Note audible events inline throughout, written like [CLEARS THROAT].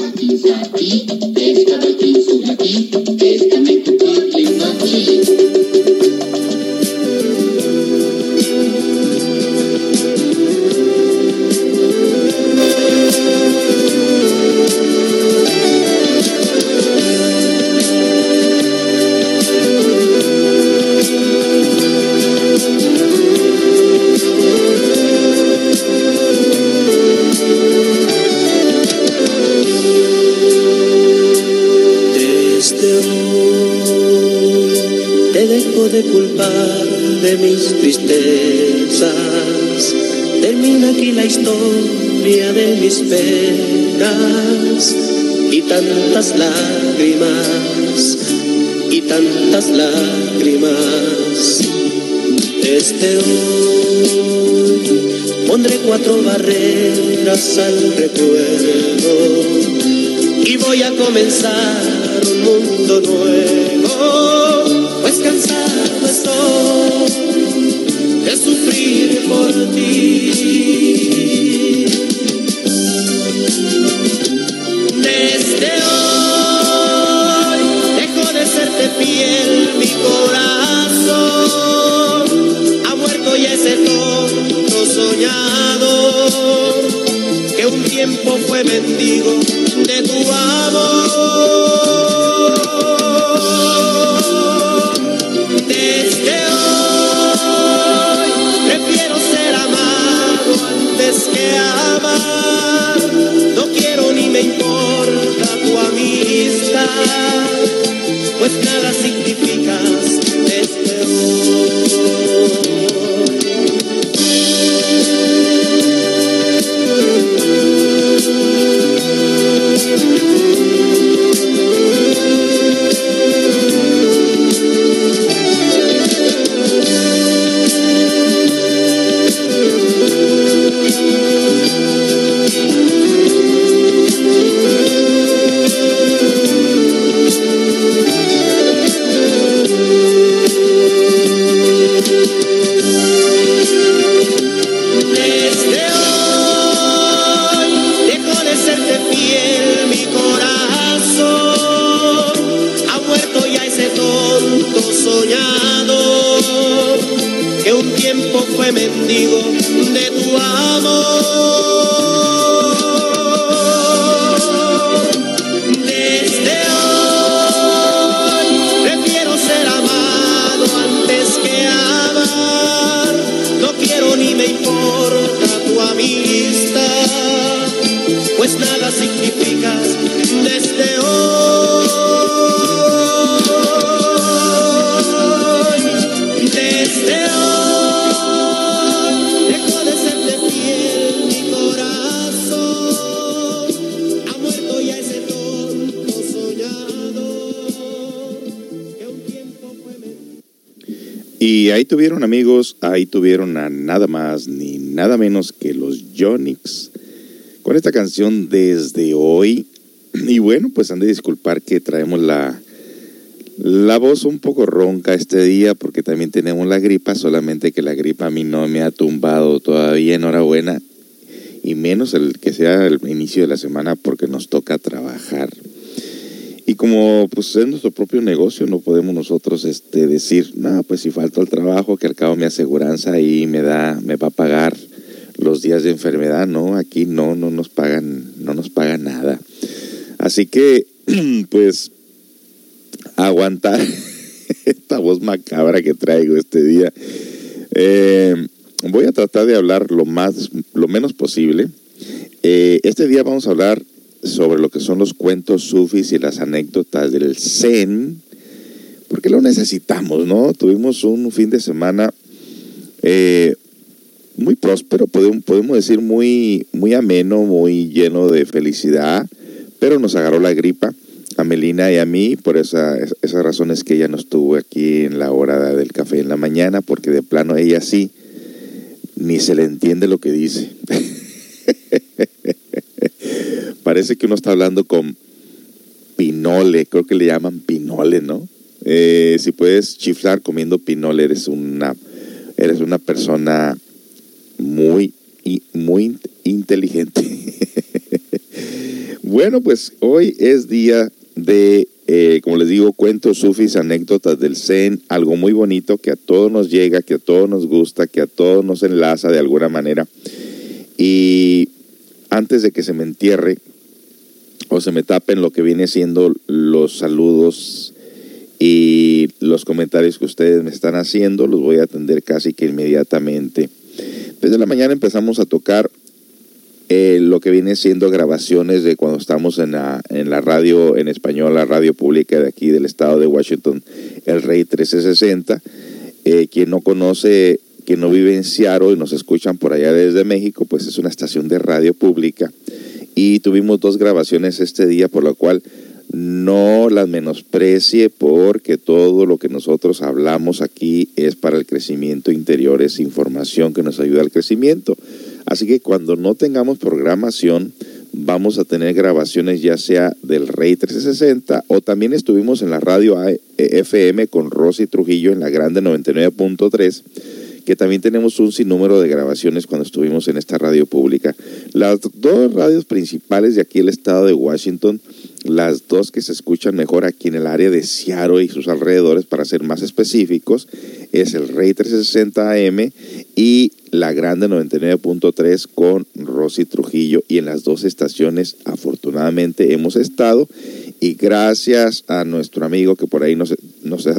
Aquí, you. aquí, sube aquí, déjame tocar en. De culpar de mis tristezas. Termina aquí la historia de mis penas y tantas lágrimas y tantas lágrimas. Este hoy pondré cuatro barreras al recuerdo y voy a comenzar un mundo nuevo, pues cansado de sufrir por ti. Amigos, ahí tuvieron a nada más ni nada menos que los Yonix con esta canción desde hoy. Y bueno, pues han de disculpar que traemos la, la voz un poco ronca este día porque también tenemos la gripa, solamente que la gripa a mí no me ha tumbado todavía, enhorabuena. Y menos el que sea el inicio de la semana porque nos toca trabajar. Como pues es nuestro propio negocio, no podemos nosotros este, decir, no, pues si falta el trabajo, que al cabo mi aseguranza y me da, me va a pagar los días de enfermedad, no, aquí no, no nos pagan, no nos pagan nada. Así que, [CLEARS THROAT] pues, aguantar [LAUGHS] esta voz macabra que traigo este día. Eh, voy a tratar de hablar lo, más, lo menos posible. Eh, este día vamos a hablar sobre lo que son los cuentos sufis y las anécdotas del Zen, porque lo necesitamos, ¿no? Tuvimos un fin de semana eh, muy próspero, podemos, decir muy, muy ameno, muy lleno de felicidad, pero nos agarró la gripa a Melina y a mí, por esa, esas razones que ella no estuvo aquí en la hora del café en la mañana, porque de plano ella sí, ni se le entiende lo que dice. [LAUGHS] Parece que uno está hablando con pinole, creo que le llaman pinole, ¿no? Eh, si puedes chiflar comiendo pinole, eres una, eres una persona muy, muy inteligente. [LAUGHS] bueno, pues hoy es día de, eh, como les digo, cuentos, sufis, anécdotas del Zen, algo muy bonito que a todos nos llega, que a todos nos gusta, que a todos nos enlaza de alguna manera. Y antes de que se me entierre o se me tapen lo que viene siendo los saludos y los comentarios que ustedes me están haciendo, los voy a atender casi que inmediatamente. Desde la mañana empezamos a tocar eh, lo que viene siendo grabaciones de cuando estamos en la, en la radio en español, la radio pública de aquí del estado de Washington, el Rey 1360. Eh, quien no conoce, que no vive en Seattle y nos escuchan por allá desde México, pues es una estación de radio pública. Y tuvimos dos grabaciones este día, por lo cual no las menosprecie porque todo lo que nosotros hablamos aquí es para el crecimiento interior, es información que nos ayuda al crecimiento. Así que cuando no tengamos programación, vamos a tener grabaciones ya sea del Rey 360 o también estuvimos en la radio FM con Rosy Trujillo en la Grande 99.3 que también tenemos un sinnúmero de grabaciones cuando estuvimos en esta radio pública. Las dos radios principales de aquí el estado de Washington, las dos que se escuchan mejor aquí en el área de Seattle y sus alrededores, para ser más específicos, es el Rey 360 AM y la Grande 99.3 con Rosy Trujillo. Y en las dos estaciones, afortunadamente, hemos estado. Y gracias a nuestro amigo que por ahí nos,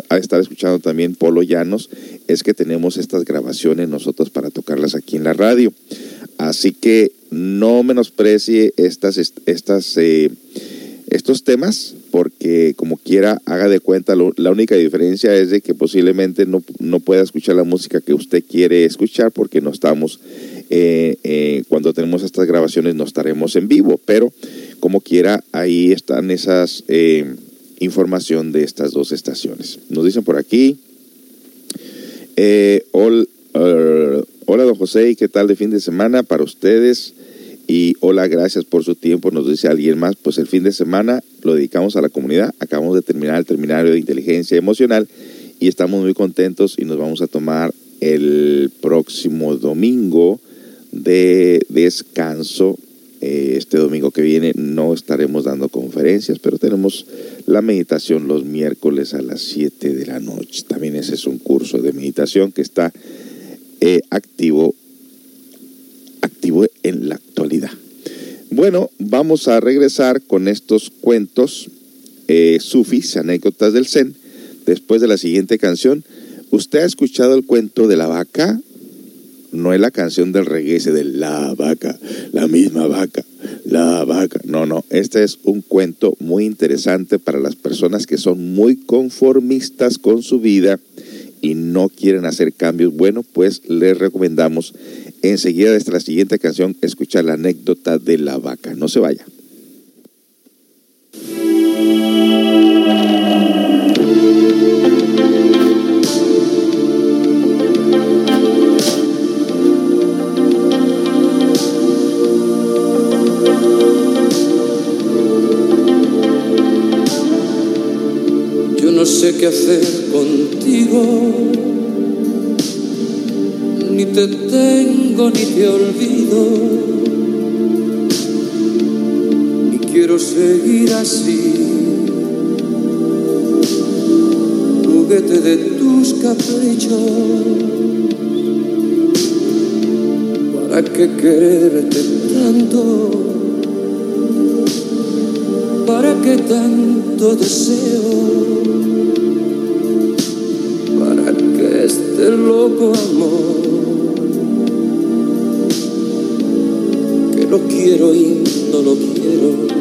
ha estado escuchando también, Polo Llanos, es que tenemos estas grabaciones nosotros para tocarlas aquí en la radio. Así que no menosprecie estas, estas eh, estos temas porque como quiera haga de cuenta, la única diferencia es de que posiblemente no, no, pueda escuchar la música que usted quiere escuchar porque no estamos, eh, eh, cuando tenemos estas grabaciones no estaremos en vivo, pero como quiera ahí están esas eh, información de estas dos estaciones. Nos dicen por aquí, hola, hola don José, ¿y qué tal de fin de semana para ustedes? Y hola, gracias por su tiempo, nos dice alguien más. Pues el fin de semana lo dedicamos a la comunidad. Acabamos de terminar el terminario de inteligencia emocional y estamos muy contentos y nos vamos a tomar el próximo domingo de descanso. Eh, este domingo que viene no estaremos dando conferencias, pero tenemos la meditación los miércoles a las 7 de la noche. También ese es un curso de meditación que está eh, activo activo en la actualidad. Bueno, vamos a regresar con estos cuentos eh, sufis, anécdotas del Zen, después de la siguiente canción. ¿Usted ha escuchado el cuento de la vaca? No es la canción del reggae, de la vaca, la misma vaca, la vaca. No, no, este es un cuento muy interesante para las personas que son muy conformistas con su vida y no quieren hacer cambios. Bueno, pues les recomendamos enseguida desde la siguiente canción escuchar la anécdota de la vaca. No se vaya. Sé qué hacer contigo ni te tengo ni te olvido. Y quiero seguir así, juguete de tus caprichos. ¿Para qué quererte tanto? ¿Para qué tanto deseo? Del loco amor. Que lo quiero y no lo quiero.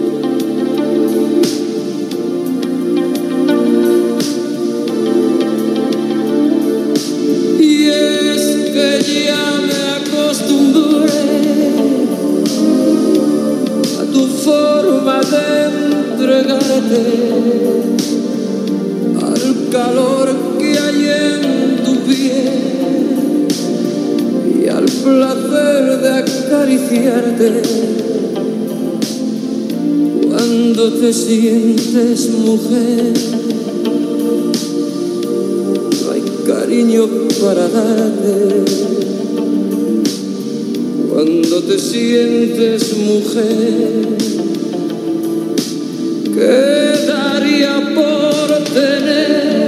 Te sientes mujer. No hay cariño para darte cuando te sientes mujer daría por tener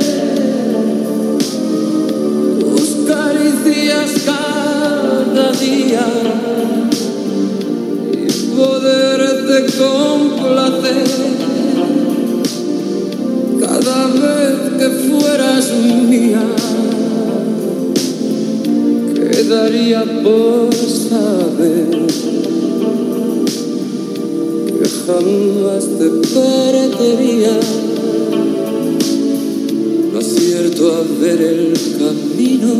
tus caricias cada día y poderte cada vez que fueras mía. Quedaría por saber jamás te perdería. No acierto a ver el camino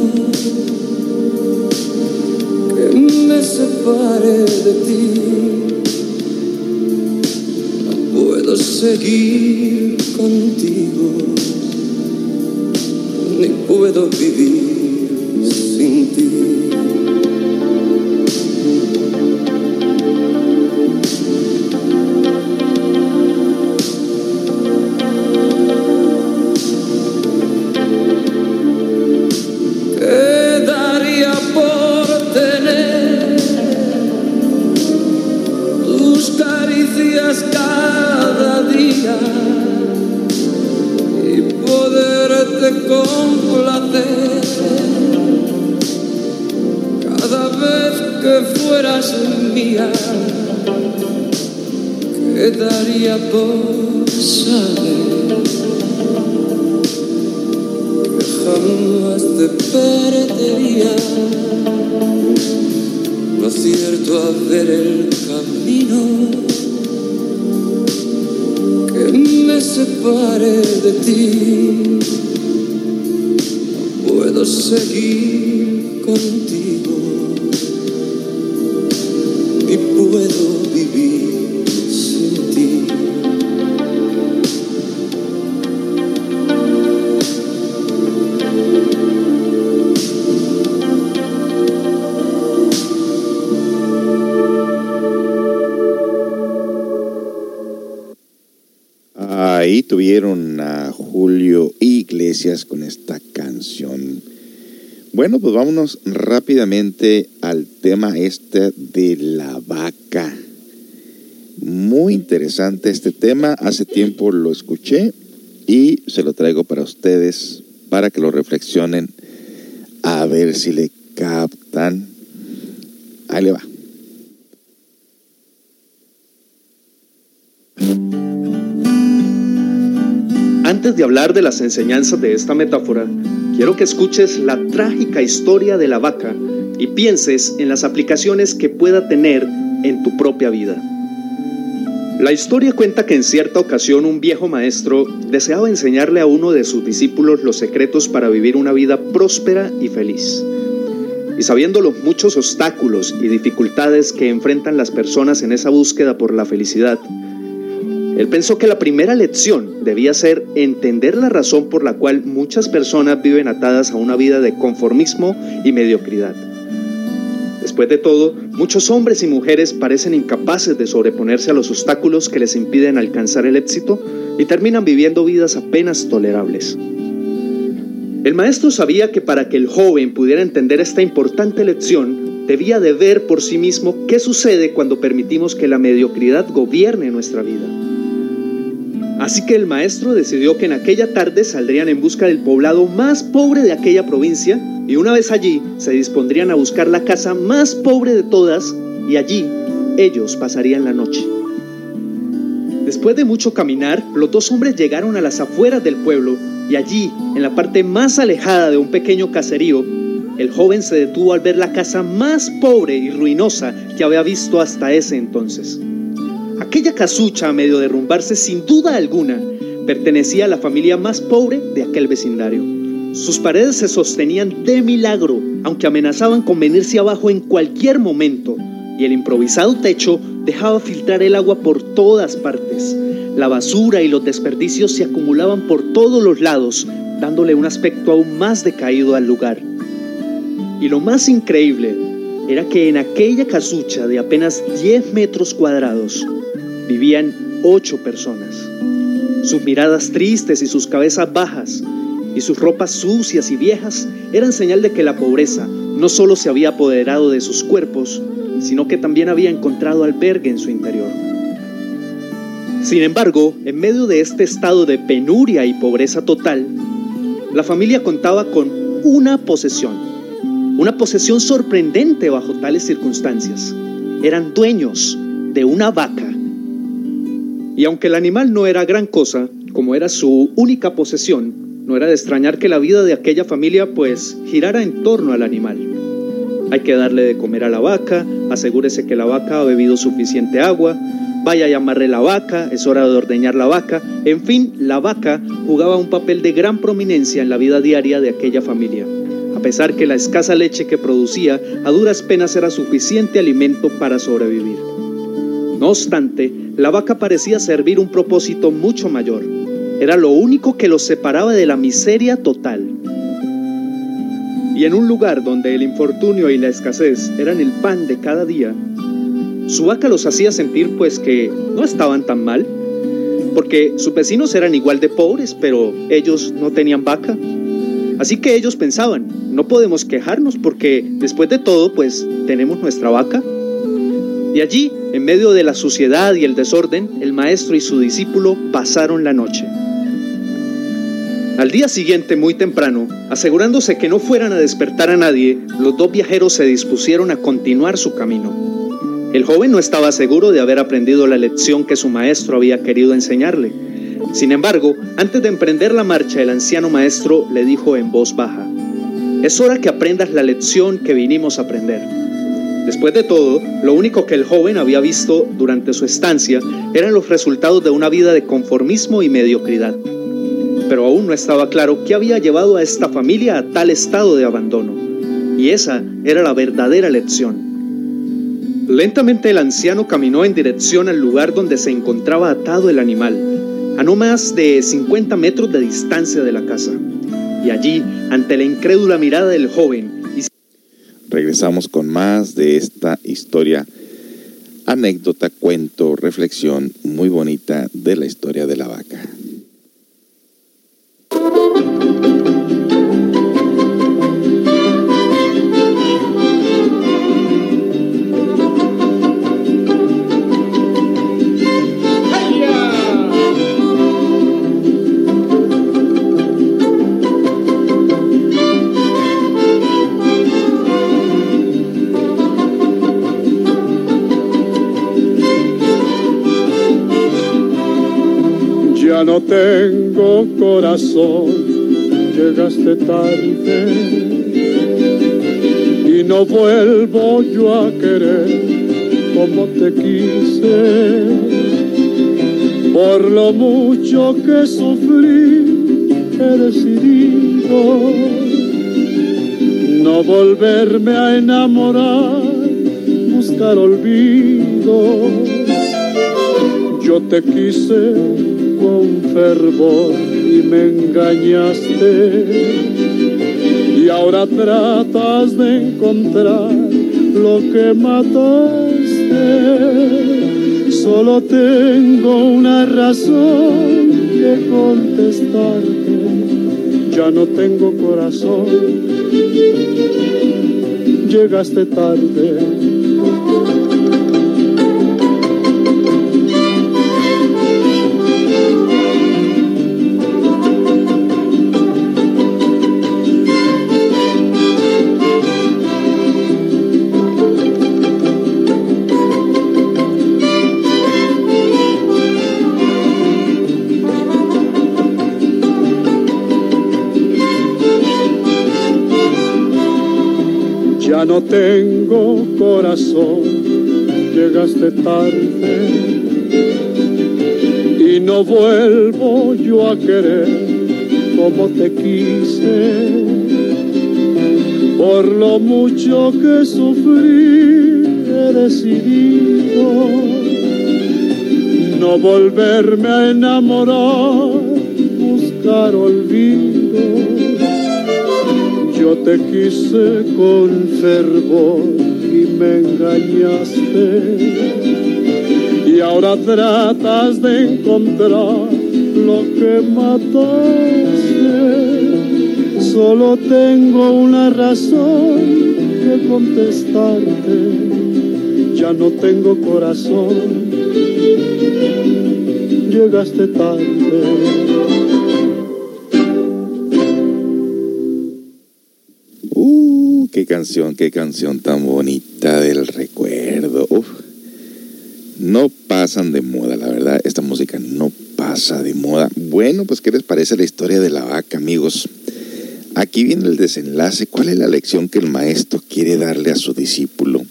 que me separe de ti. Seguir contigo, ni puedo vivir con esta canción. Bueno, pues vámonos rápidamente al tema este de la vaca. Muy interesante este tema. Hace tiempo lo escuché y se lo traigo para ustedes para que lo reflexionen a ver si le captan. Ahí le va. Antes de hablar de las enseñanzas de esta metáfora, quiero que escuches la trágica historia de la vaca y pienses en las aplicaciones que pueda tener en tu propia vida. La historia cuenta que en cierta ocasión un viejo maestro deseaba enseñarle a uno de sus discípulos los secretos para vivir una vida próspera y feliz. Y sabiendo los muchos obstáculos y dificultades que enfrentan las personas en esa búsqueda por la felicidad, él pensó que la primera lección debía ser entender la razón por la cual muchas personas viven atadas a una vida de conformismo y mediocridad. Después de todo, muchos hombres y mujeres parecen incapaces de sobreponerse a los obstáculos que les impiden alcanzar el éxito y terminan viviendo vidas apenas tolerables. El maestro sabía que para que el joven pudiera entender esta importante lección, debía de ver por sí mismo qué sucede cuando permitimos que la mediocridad gobierne nuestra vida. Así que el maestro decidió que en aquella tarde saldrían en busca del poblado más pobre de aquella provincia y una vez allí se dispondrían a buscar la casa más pobre de todas y allí ellos pasarían la noche. Después de mucho caminar, los dos hombres llegaron a las afueras del pueblo Y allí, en la parte más alejada de un pequeño caserío, el joven se detuvo al ver la casa más pobre y ruinosa que había visto hasta ese entonces. Aquella casucha, a medio derrumbarse sin duda alguna, pertenecía a la familia más pobre de aquel vecindario. Sus paredes se sostenían de milagro, aunque amenazaban con venirse abajo en cualquier momento, y el improvisado techo dejaba filtrar el agua por todas partes. La basura y los desperdicios se acumulaban por todos los lados, dándole un aspecto aún más decaído al lugar. Y lo más increíble era que en aquella casucha de apenas 10 metros cuadrados vivían ocho personas. Sus miradas tristes y sus cabezas bajas y sus ropas sucias y viejas eran señal de que la pobreza no solo se había apoderado de sus cuerpos, sino que también había encontrado albergue en su interior. Sin embargo, en medio de este estado de penuria y pobreza total, la familia contaba con una posesión, una posesión sorprendente bajo tales circunstancias. Eran dueños de una vaca. Y aunque el animal no era gran cosa, como era su única posesión, no era de extrañar que la vida de aquella familia pues girara en torno al animal. Hay que darle de comer a la vaca, asegúrese que la vaca ha bebido suficiente agua, vaya a llamarle la vaca, es hora de ordeñar la vaca. En fin, la vaca jugaba un papel de gran prominencia en la vida diaria de aquella familia. A pesar que la escasa leche que producía a duras penas era suficiente alimento para sobrevivir. No obstante, la vaca parecía servir un propósito mucho mayor. Era lo único que los separaba de la miseria total. Y en un lugar donde el infortunio y la escasez eran el pan de cada día, su vaca los hacía sentir pues que no estaban tan mal, porque sus vecinos eran igual de pobres, pero ellos no tenían vaca. Así que ellos pensaban, no podemos quejarnos porque después de todo pues tenemos nuestra vaca. Y allí, en medio de la suciedad y el desorden, el maestro y su discípulo pasaron la noche. Al día siguiente, muy temprano, asegurándose que no fueran a despertar a nadie, los dos viajeros se dispusieron a continuar su camino. El joven no estaba seguro de haber aprendido la lección que su maestro había querido enseñarle. Sin embargo, antes de emprender la marcha, el anciano maestro le dijo en voz baja, Es hora que aprendas la lección que vinimos a aprender. Después de todo, lo único que el joven había visto durante su estancia eran los resultados de una vida de conformismo y mediocridad pero aún no estaba claro qué había llevado a esta familia a tal estado de abandono. Y esa era la verdadera lección. Lentamente el anciano caminó en dirección al lugar donde se encontraba atado el animal, a no más de 50 metros de distancia de la casa. Y allí, ante la incrédula mirada del joven, regresamos con más de esta historia, anécdota, cuento, reflexión muy bonita de la historia de la vaca. No tengo corazón, llegaste tarde y no vuelvo yo a querer como te quise. Por lo mucho que sufrí, he decidido no volverme a enamorar, buscar olvido. Yo te quise con fervor y me engañaste. Y ahora tratas de encontrar lo que mataste. Solo tengo una razón que contestarte. Ya no tengo corazón. Llegaste tarde no tengo corazón, llegaste tarde y no vuelvo yo a querer como te quise. Por lo mucho que sufrí, he decidido no volverme a enamorar, buscar olvido yo te quise con fervor y me engañaste. Y ahora tratas de encontrar lo que mataste. Solo tengo una razón que contestarte. Ya no tengo corazón. Llegaste tarde canción, qué canción tan bonita del recuerdo. No pasan de moda, la verdad, esta música no pasa de moda. Bueno, pues ¿qué les parece la historia de la vaca, amigos? Aquí viene el desenlace. ¿Cuál es la lección que el maestro quiere darle a su discípulo?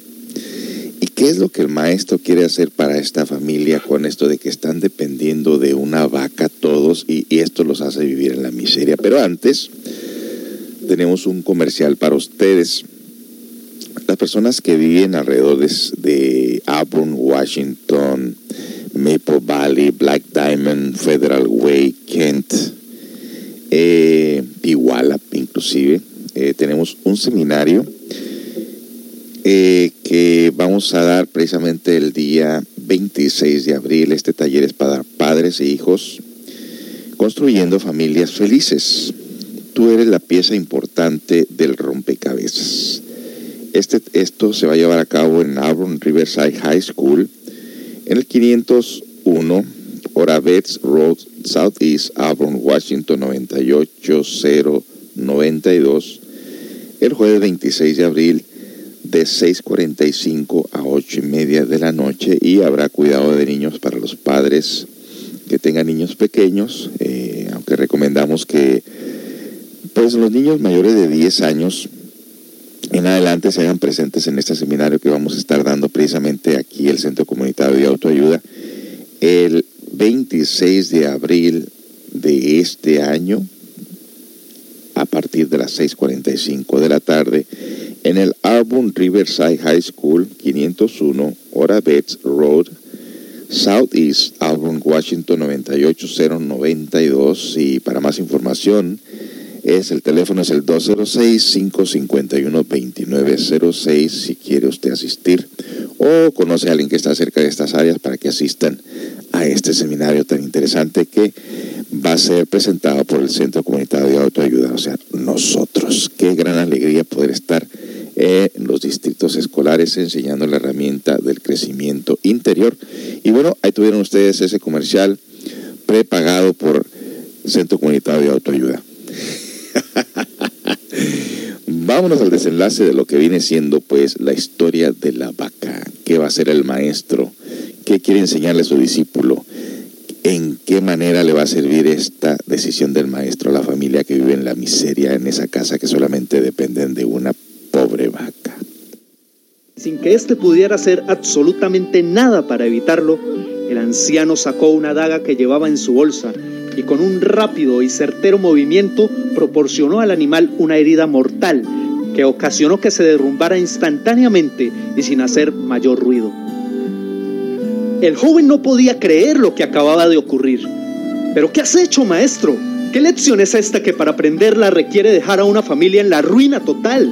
¿Y qué es lo que el maestro quiere hacer para esta familia con esto de que están dependiendo de una vaca todos y, y esto los hace vivir en la miseria? Pero antes, tenemos un comercial para ustedes. Personas que viven alrededor de, Auburn, Washington, Maple Valley, Black Diamond, Federal Way, Kent, eh, inclusive, eh, tenemos un seminario eh, que vamos a dar precisamente el día 26 de abril. Este taller es para padres e hijos construyendo familias felices tú eres la pieza importante del rompecabezas. Este, esto se va a llevar a cabo en Auburn Riverside High School, en el 501 Oravets Road, Southeast Auburn, Washington 98092, el jueves 26 de abril de 6.45 a 8 y media de la noche y habrá cuidado de niños para los padres que tengan niños pequeños, eh, aunque recomendamos que pues los niños mayores de 10 años en adelante se hagan presentes en este seminario que vamos a estar dando precisamente aquí el Centro Comunitario de Autoayuda el 26 de abril de este año a partir de las 6.45 de la tarde en el Auburn Riverside High School 501 Oravets Road Southeast Auburn, Washington 98092 y para más información es el teléfono es el 206-551-2906 si quiere usted asistir o conoce a alguien que está cerca de estas áreas para que asistan a este seminario tan interesante que va a ser presentado por el Centro Comunitario de Autoayuda, o sea, nosotros. Qué gran alegría poder estar en los distritos escolares enseñando la herramienta del crecimiento interior. Y bueno, ahí tuvieron ustedes ese comercial prepagado por Centro Comunitario de Autoayuda. Vámonos al desenlace de lo que viene siendo pues la historia de la vaca. ¿Qué va a hacer el maestro? ¿Qué quiere enseñarle a su discípulo? ¿En qué manera le va a servir esta decisión del maestro a la familia que vive en la miseria en esa casa que solamente dependen de una pobre vaca? Sin que éste pudiera hacer absolutamente nada para evitarlo, el anciano sacó una daga que llevaba en su bolsa y con un rápido y certero movimiento proporcionó al animal una herida mortal que ocasionó que se derrumbara instantáneamente y sin hacer mayor ruido. El joven no podía creer lo que acababa de ocurrir. ¿Pero qué has hecho, maestro? ¿Qué lección es esta que para aprenderla requiere dejar a una familia en la ruina total?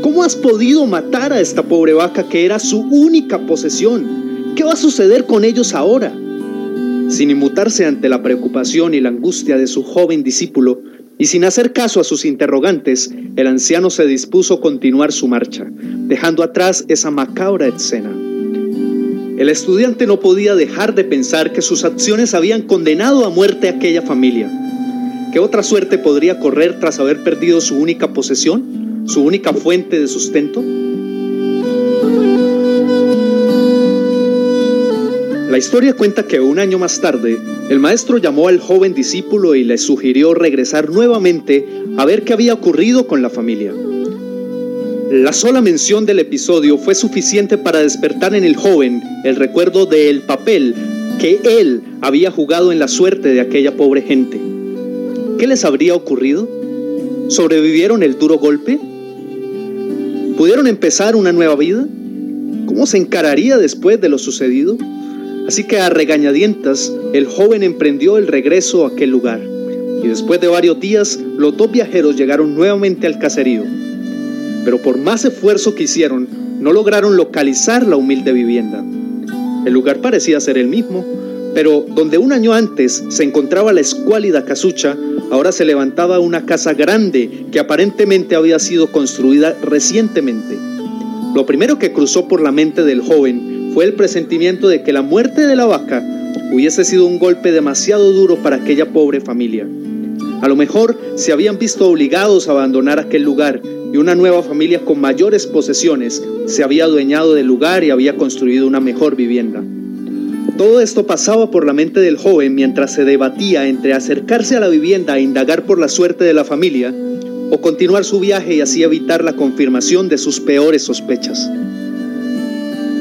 ¿Cómo has podido matar a esta pobre vaca que era su única posesión? ¿Qué va a suceder con ellos ahora? Sin inmutarse ante la preocupación y la angustia de su joven discípulo, y sin hacer caso a sus interrogantes, el anciano se dispuso a continuar su marcha, dejando atrás esa macabra escena. El estudiante no podía dejar de pensar que sus acciones habían condenado a muerte a aquella familia. ¿Qué otra suerte podría correr tras haber perdido su única posesión, su única fuente de sustento? La historia cuenta que un año más tarde, el maestro llamó al joven discípulo y le sugirió regresar nuevamente a ver qué había ocurrido con la familia. La sola mención del episodio fue suficiente para despertar en el joven el recuerdo del papel que él había jugado en la suerte de aquella pobre gente. ¿Qué les habría ocurrido? ¿Sobrevivieron el duro golpe? ¿Pudieron empezar una nueva vida? ¿Cómo se encararía después de lo sucedido? Así que a regañadientas, el joven emprendió el regreso a aquel lugar. Y después de varios días, los dos viajeros llegaron nuevamente al caserío. Pero por más esfuerzo que hicieron, no lograron localizar la humilde vivienda. El lugar parecía ser el mismo, pero donde un año antes se encontraba la escuálida casucha, ahora se levantaba una casa grande que aparentemente había sido construida recientemente. Lo primero que cruzó por la mente del joven fue el presentimiento de que la muerte de la vaca hubiese sido un golpe demasiado duro para aquella pobre familia. A lo mejor se habían visto obligados a abandonar aquel lugar y una nueva familia con mayores posesiones se había adueñado del lugar y había construido una mejor vivienda. Todo esto pasaba por la mente del joven mientras se debatía entre acercarse a la vivienda e indagar por la suerte de la familia o continuar su viaje y así evitar la confirmación de sus peores sospechas.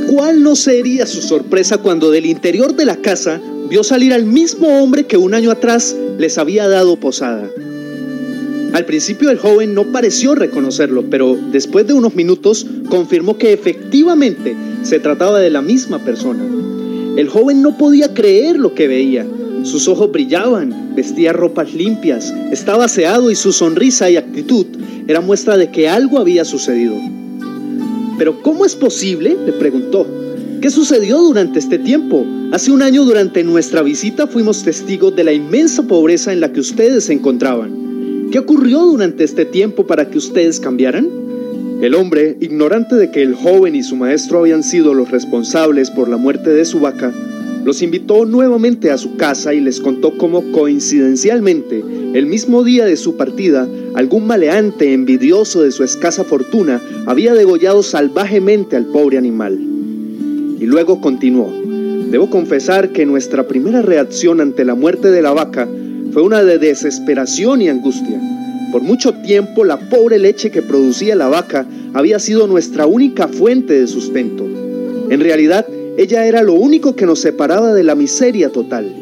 ¿Cuál no sería su sorpresa cuando del interior de la casa vio salir al mismo hombre que un año atrás les había dado posada? Al principio el joven no pareció reconocerlo, pero después de unos minutos confirmó que efectivamente se trataba de la misma persona. El joven no podía creer lo que veía. Sus ojos brillaban, vestía ropas limpias, estaba aseado y su sonrisa y actitud era muestra de que algo había sucedido. ¿Pero cómo es posible? le preguntó. ¿Qué sucedió durante este tiempo? Hace un año durante nuestra visita fuimos testigos de la inmensa pobreza en la que ustedes se encontraban. ¿Qué ocurrió durante este tiempo para que ustedes cambiaran? El hombre, ignorante de que el joven y su maestro habían sido los responsables por la muerte de su vaca, los invitó nuevamente a su casa y les contó cómo coincidencialmente, el mismo día de su partida, algún maleante envidioso de su escasa fortuna había degollado salvajemente al pobre animal. Y luego continuó, debo confesar que nuestra primera reacción ante la muerte de la vaca fue una de desesperación y angustia. Por mucho tiempo la pobre leche que producía la vaca había sido nuestra única fuente de sustento. En realidad, ella era lo único que nos separaba de la miseria total.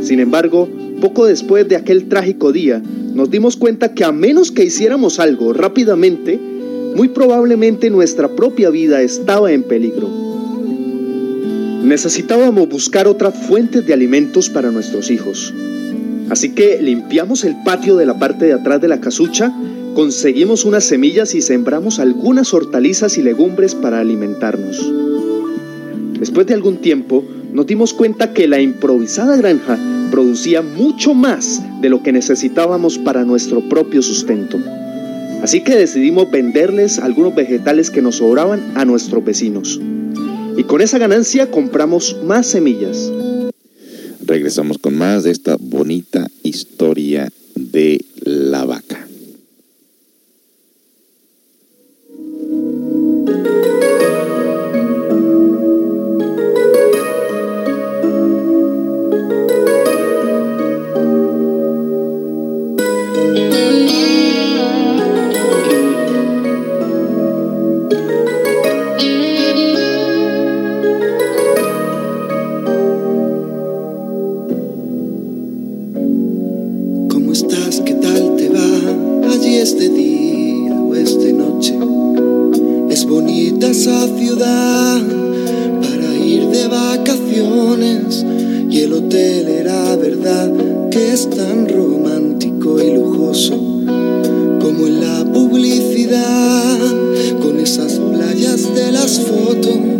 Sin embargo, poco después de aquel trágico día, nos dimos cuenta que a menos que hiciéramos algo rápidamente, muy probablemente nuestra propia vida estaba en peligro. Necesitábamos buscar otras fuentes de alimentos para nuestros hijos. Así que limpiamos el patio de la parte de atrás de la casucha, conseguimos unas semillas y sembramos algunas hortalizas y legumbres para alimentarnos. Después de algún tiempo, nos dimos cuenta que la improvisada granja producía mucho más de lo que necesitábamos para nuestro propio sustento. Así que decidimos venderles algunos vegetales que nos sobraban a nuestros vecinos. Y con esa ganancia compramos más semillas. Regresamos con más de esta bonita historia de la vaca. Era verdad que es tan romántico y lujoso como en la publicidad con esas playas de las fotos.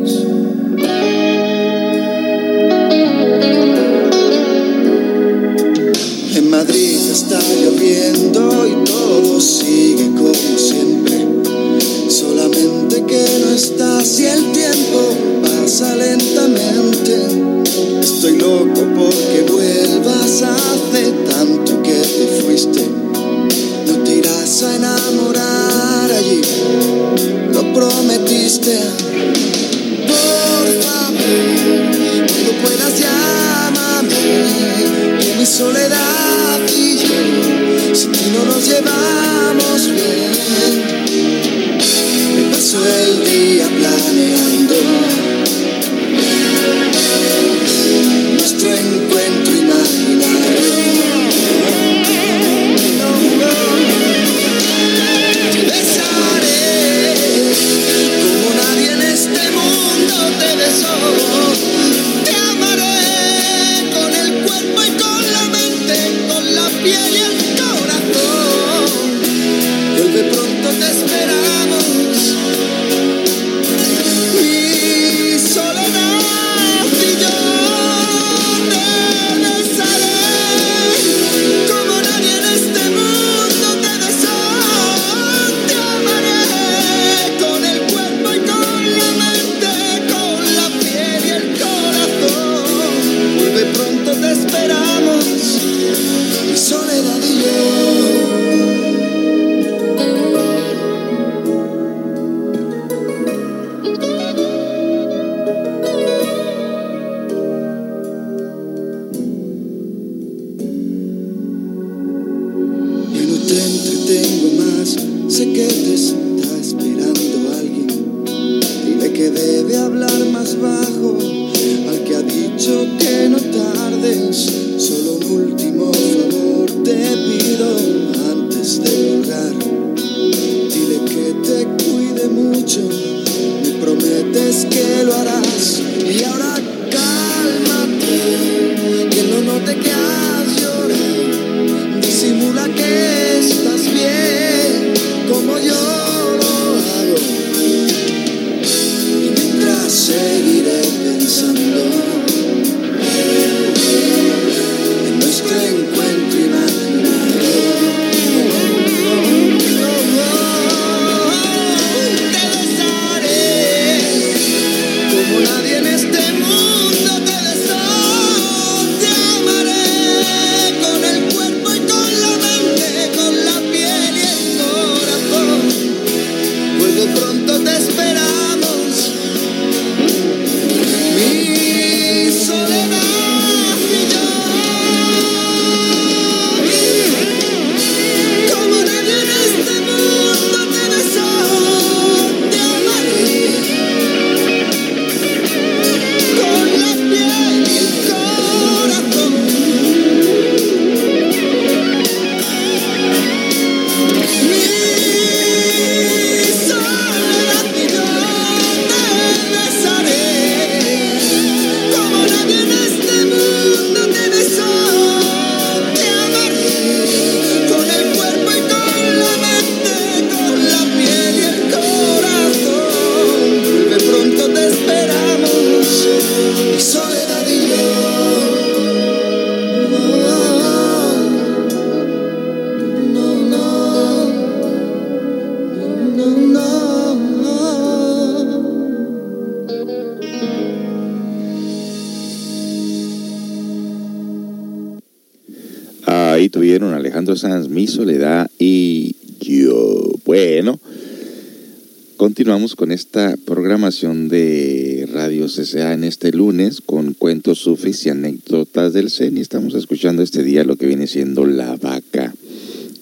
CCA en este lunes con cuentos sufis y anécdotas del CEN y estamos escuchando este día lo que viene siendo la vaca.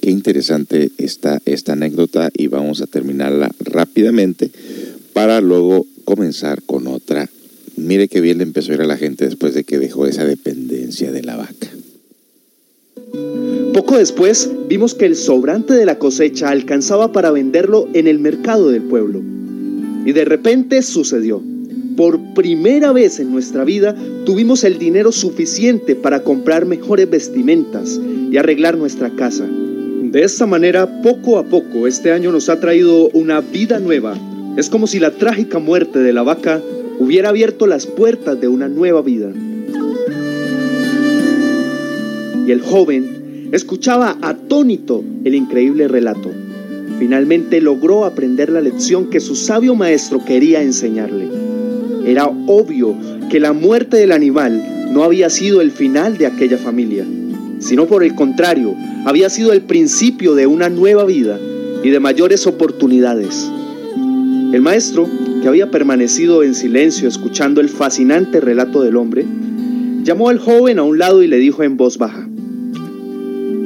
Qué interesante está esta anécdota y vamos a terminarla rápidamente para luego comenzar con otra. Mire qué bien le empezó a ir a la gente después de que dejó esa dependencia de la vaca. Poco después vimos que el sobrante de la cosecha alcanzaba para venderlo en el mercado del pueblo. Y de repente sucedió. Por primera vez en nuestra vida tuvimos el dinero suficiente para comprar mejores vestimentas y arreglar nuestra casa. De esta manera, poco a poco, este año nos ha traído una vida nueva. Es como si la trágica muerte de la vaca hubiera abierto las puertas de una nueva vida. Y el joven escuchaba atónito el increíble relato. Finalmente logró aprender la lección que su sabio maestro quería enseñarle. Era obvio que la muerte del animal no había sido el final de aquella familia, sino por el contrario, había sido el principio de una nueva vida y de mayores oportunidades. El maestro, que había permanecido en silencio escuchando el fascinante relato del hombre, llamó al joven a un lado y le dijo en voz baja,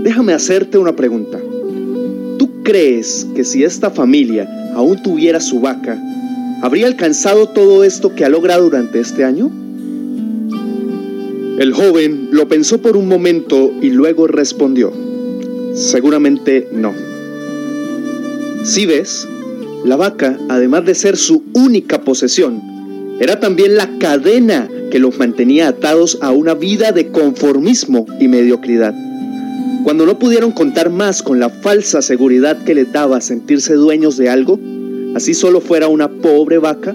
Déjame hacerte una pregunta. ¿Tú crees que si esta familia aún tuviera su vaca, habría alcanzado todo esto que ha logrado durante este año? El joven lo pensó por un momento y luego respondió, seguramente no. Si ves, la vaca, además de ser su única posesión, era también la cadena que los mantenía atados a una vida de conformismo y mediocridad. Cuando no pudieron contar más con la falsa seguridad que les daba sentirse dueños de algo, así solo fuera una pobre vaca,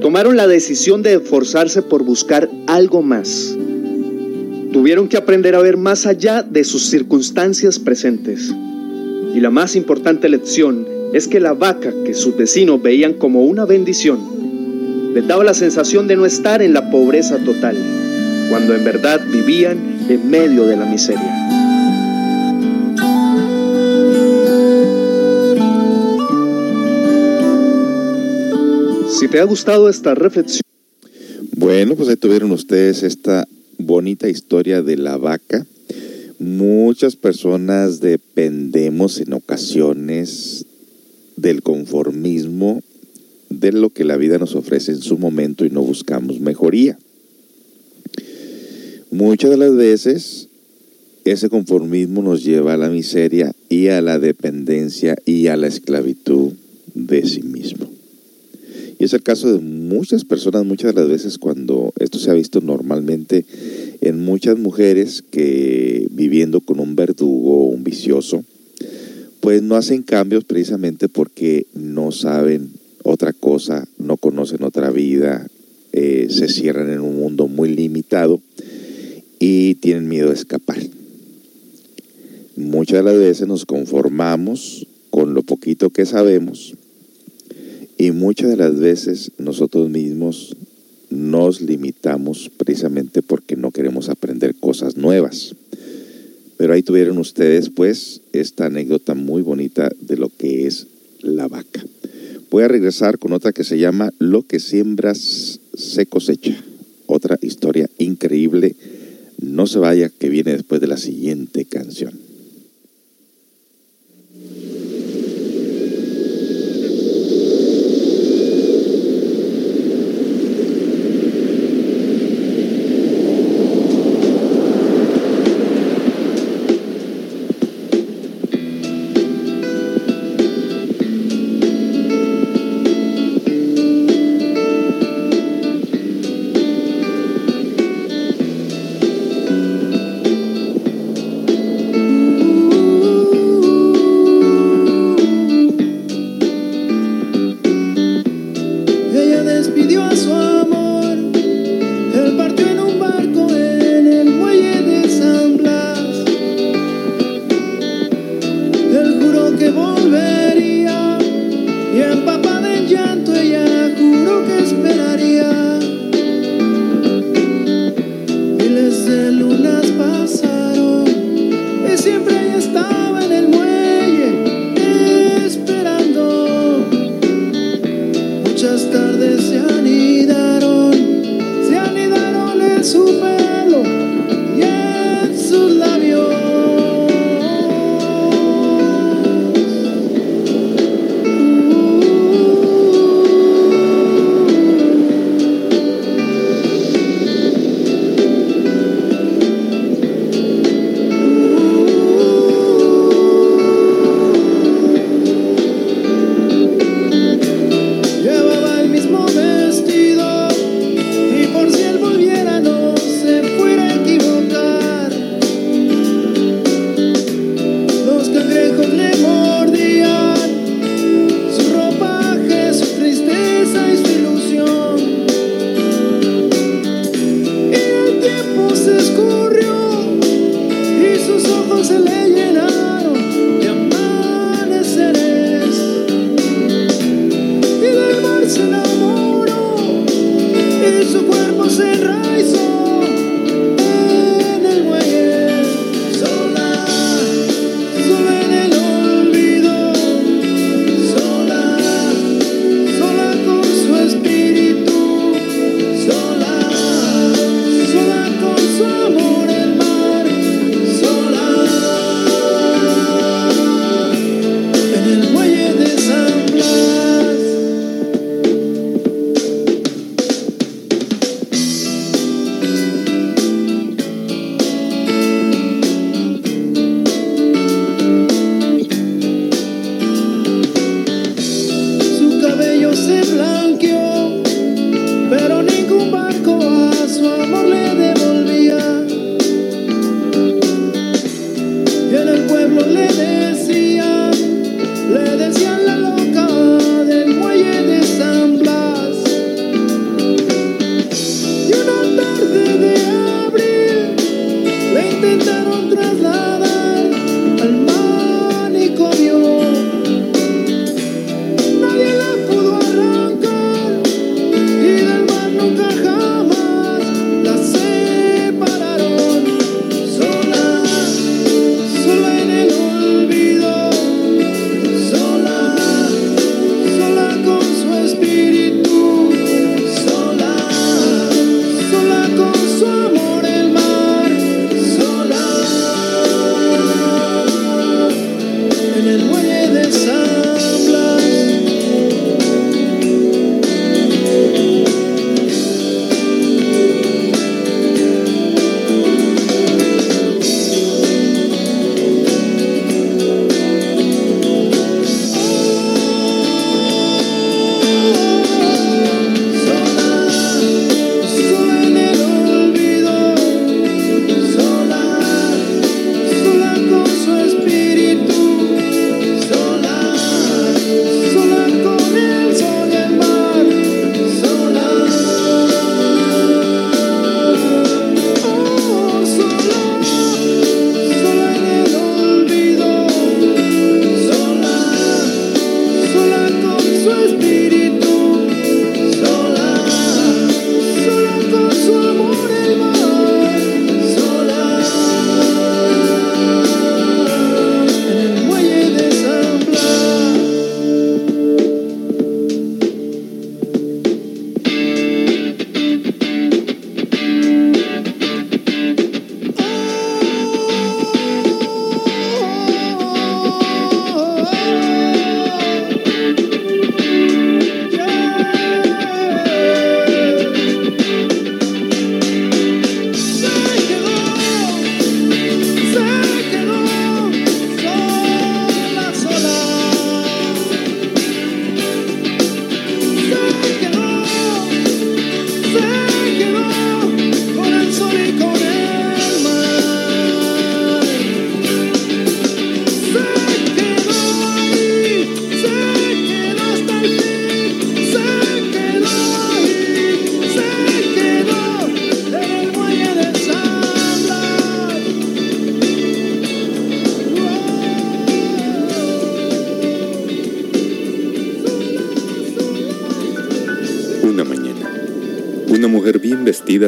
tomaron la decisión de esforzarse por buscar algo más. Tuvieron que aprender a ver más allá de sus circunstancias presentes. Y la más importante lección es que la vaca que sus vecinos veían como una bendición, les daba la sensación de no estar en la pobreza total, cuando en verdad vivían en medio de la miseria. Si te ha gustado esta reflexión, Bueno, pues ahí tuvieron ustedes esta bonita historia de la vaca. Muchas personas dependemos en ocasiones del conformismo, de lo que la vida nos ofrece en su momento y no buscamos mejoría. Muchas de las veces ese conformismo nos lleva a la miseria y a la dependencia y a la esclavitud de sí mismo. Y es el caso de muchas personas, muchas de las veces cuando esto se ha visto normalmente en muchas mujeres que viviendo con un verdugo un vicioso, pues no hacen cambios precisamente porque no saben otra cosa, no conocen otra vida, eh, se cierran en un mundo muy limitado y tienen miedo de escapar. Muchas de las veces nos conformamos con lo poquito que sabemos y muchas de las veces nosotros mismos nos limitamos precisamente porque no queremos aprender cosas nuevas. Pero ahí tuvieron ustedes pues esta anécdota muy bonita de lo que es la vaca. Voy a regresar con otra que se llama Lo que siembras se cosecha. Otra historia increíble. No se vaya que viene después de la siguiente canción. le decían, le decían.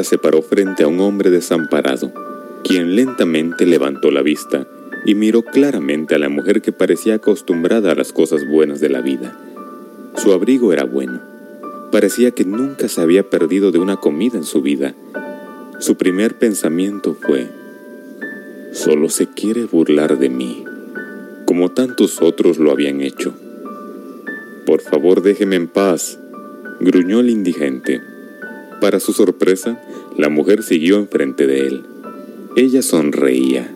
Se paró frente a un hombre desamparado, quien lentamente levantó la vista y miró claramente a la mujer que parecía acostumbrada a las cosas buenas de la vida. Su abrigo era bueno. Parecía que nunca se había perdido de una comida en su vida. Su primer pensamiento fue, solo se quiere burlar de mí, como tantos otros lo habían hecho. Por favor, déjeme en paz, gruñó el indigente. Para su sorpresa, la mujer siguió enfrente de él. Ella sonreía.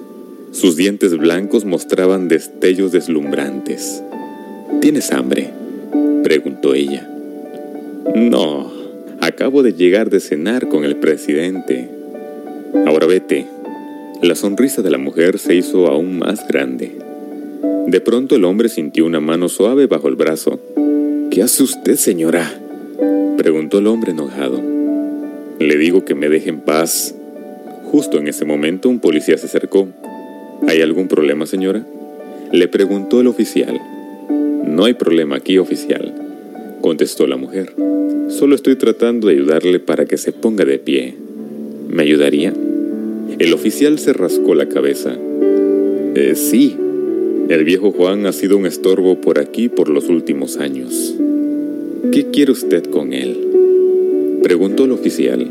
Sus dientes blancos mostraban destellos deslumbrantes. ¿Tienes hambre? preguntó ella. No, acabo de llegar de cenar con el presidente. Ahora vete. La sonrisa de la mujer se hizo aún más grande. De pronto el hombre sintió una mano suave bajo el brazo. ¿Qué hace usted, señora? preguntó el hombre enojado. Le digo que me deje en paz. Justo en ese momento un policía se acercó. ¿Hay algún problema, señora? Le preguntó el oficial. No hay problema aquí, oficial, contestó la mujer. Solo estoy tratando de ayudarle para que se ponga de pie. ¿Me ayudaría? El oficial se rascó la cabeza. Eh, sí, el viejo Juan ha sido un estorbo por aquí por los últimos años. ¿Qué quiere usted con él? Preguntó el oficial.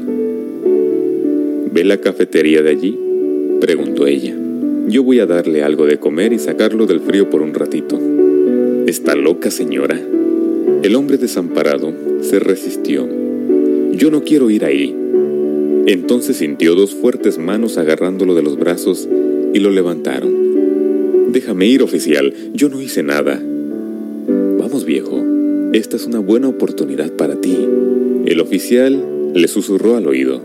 ¿Ve la cafetería de allí? Preguntó ella. Yo voy a darle algo de comer y sacarlo del frío por un ratito. ¿Está loca, señora? El hombre desamparado se resistió. Yo no quiero ir ahí. Entonces sintió dos fuertes manos agarrándolo de los brazos y lo levantaron. Déjame ir, oficial. Yo no hice nada. Vamos, viejo. Esta es una buena oportunidad para ti. El oficial le susurró al oído.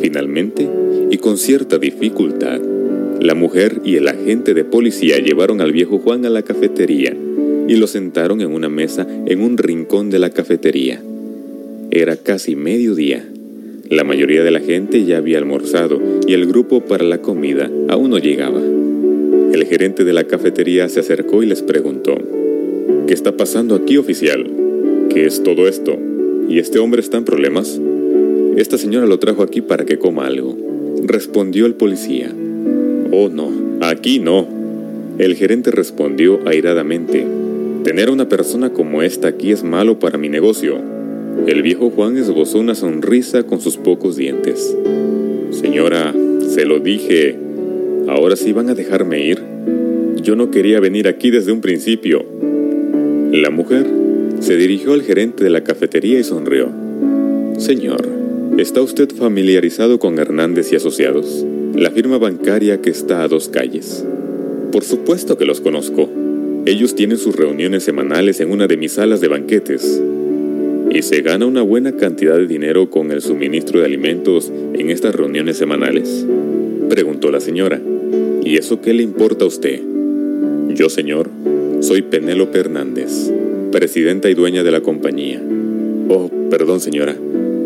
Finalmente, y con cierta dificultad, la mujer y el agente de policía llevaron al viejo Juan a la cafetería y lo sentaron en una mesa en un rincón de la cafetería. Era casi mediodía. La mayoría de la gente ya había almorzado y el grupo para la comida aún no llegaba. El gerente de la cafetería se acercó y les preguntó, ¿Qué está pasando aquí, oficial? ¿Qué es todo esto? ¿Y este hombre está en problemas? Esta señora lo trajo aquí para que coma algo, respondió el policía. Oh, no, aquí no. El gerente respondió airadamente. Tener a una persona como esta aquí es malo para mi negocio. El viejo Juan esbozó una sonrisa con sus pocos dientes. Señora, se lo dije. ¿Ahora sí van a dejarme ir? Yo no quería venir aquí desde un principio. La mujer se dirigió al gerente de la cafetería y sonrió. Señor, ¿está usted familiarizado con Hernández y Asociados, la firma bancaria que está a dos calles? Por supuesto que los conozco. Ellos tienen sus reuniones semanales en una de mis salas de banquetes. ¿Y se gana una buena cantidad de dinero con el suministro de alimentos en estas reuniones semanales? Preguntó la señora. ¿Y eso qué le importa a usted? Yo, señor, soy Penélope Hernández presidenta y dueña de la compañía. Oh, perdón señora,